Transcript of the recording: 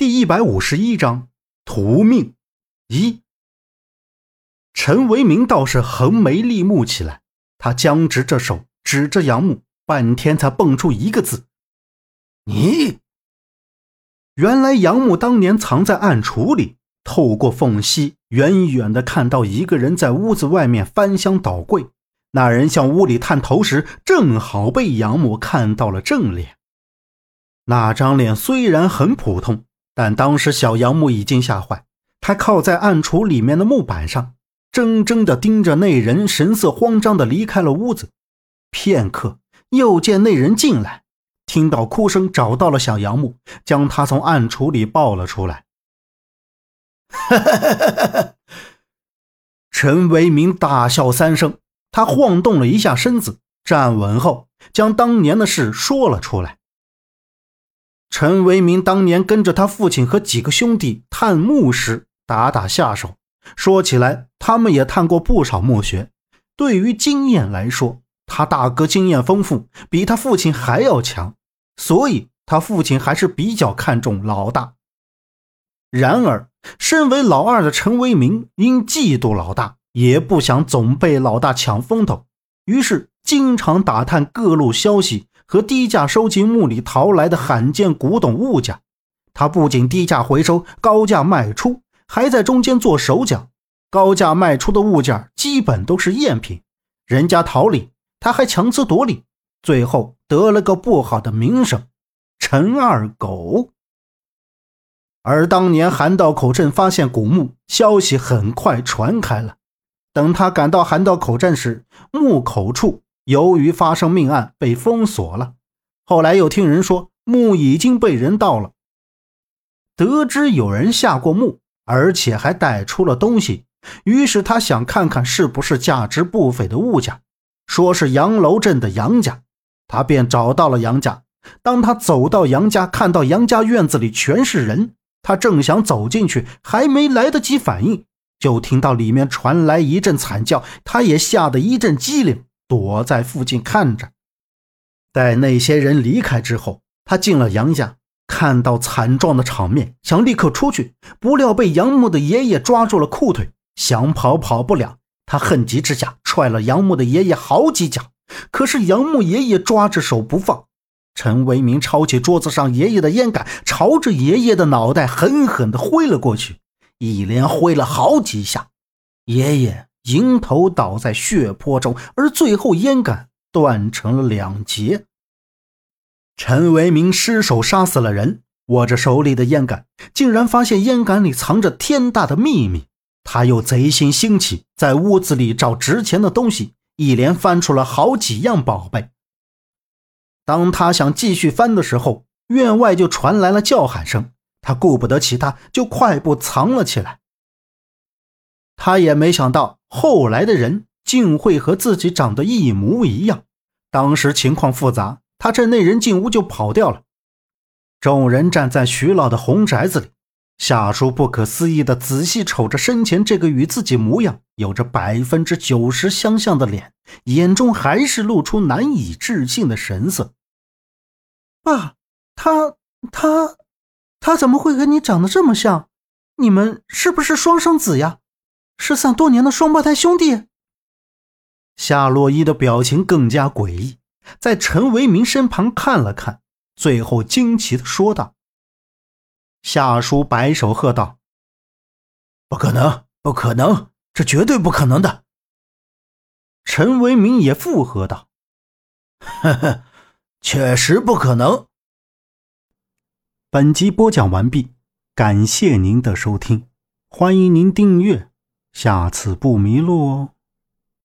第一百五十一章屠命一。陈为民倒是横眉立目起来，他僵直着手，指着杨木，半天才蹦出一个字：“你。”原来杨木当年藏在暗橱里，透过缝隙，远远的看到一个人在屋子外面翻箱倒柜。那人向屋里探头时，正好被杨木看到了正脸。那张脸虽然很普通。但当时小杨木已经吓坏，他靠在暗橱里面的木板上，怔怔地盯着那人，神色慌张地离开了屋子。片刻，又见那人进来，听到哭声，找到了小杨木，将他从暗橱里抱了出来。陈为民大笑三声，他晃动了一下身子，站稳后，将当年的事说了出来。陈为民当年跟着他父亲和几个兄弟探墓时打打下手，说起来他们也探过不少墓穴。对于经验来说，他大哥经验丰富，比他父亲还要强，所以他父亲还是比较看重老大。然而，身为老二的陈为民因嫉妒老大，也不想总被老大抢风头，于是经常打探各路消息。和低价收集墓里淘来的罕见古董物件，他不仅低价回收，高价卖出，还在中间做手脚。高价卖出的物件基本都是赝品，人家淘里，他还强词夺理，最后得了个不好的名声——陈二狗。而当年韩道口镇发现古墓，消息很快传开了。等他赶到韩道口镇时，墓口处。由于发生命案被封锁了，后来又听人说墓已经被人盗了。得知有人下过墓，而且还带出了东西，于是他想看看是不是价值不菲的物件，说是杨楼镇的杨家，他便找到了杨家。当他走到杨家，看到杨家院子里全是人，他正想走进去，还没来得及反应，就听到里面传来一阵惨叫，他也吓得一阵机灵。躲在附近看着，待那些人离开之后，他进了杨家，看到惨状的场面，想立刻出去，不料被杨木的爷爷抓住了裤腿，想跑跑不了。他恨极之下踹了杨木的爷爷好几脚，可是杨木爷爷抓着手不放。陈为民抄起桌子上爷爷的烟杆，朝着爷爷的脑袋狠狠地挥了过去，一连挥了好几下，爷爷。迎头倒在血泊中，而最后烟杆断成了两截。陈为民失手杀死了人，握着手里的烟杆，竟然发现烟杆里藏着天大的秘密。他又贼心兴起，在屋子里找值钱的东西，一连翻出了好几样宝贝。当他想继续翻的时候，院外就传来了叫喊声，他顾不得其他，就快步藏了起来。他也没想到。后来的人竟会和自己长得一模一样。当时情况复杂，他趁那人进屋就跑掉了。众人站在徐老的红宅子里，夏叔不可思议地仔细瞅着身前这个与自己模样有着百分之九十相像的脸，眼中还是露出难以置信的神色。爸，他他他怎么会和你长得这么像？你们是不是双生子呀？失散多年的双胞胎兄弟，夏洛伊的表情更加诡异，在陈为民身旁看了看，最后惊奇的说道：“夏叔摆手喝道：‘不可能，不可能，这绝对不可能的！’陈为民也附和道：‘呵呵，确实不可能。’本集播讲完毕，感谢您的收听，欢迎您订阅。下次不迷路哦。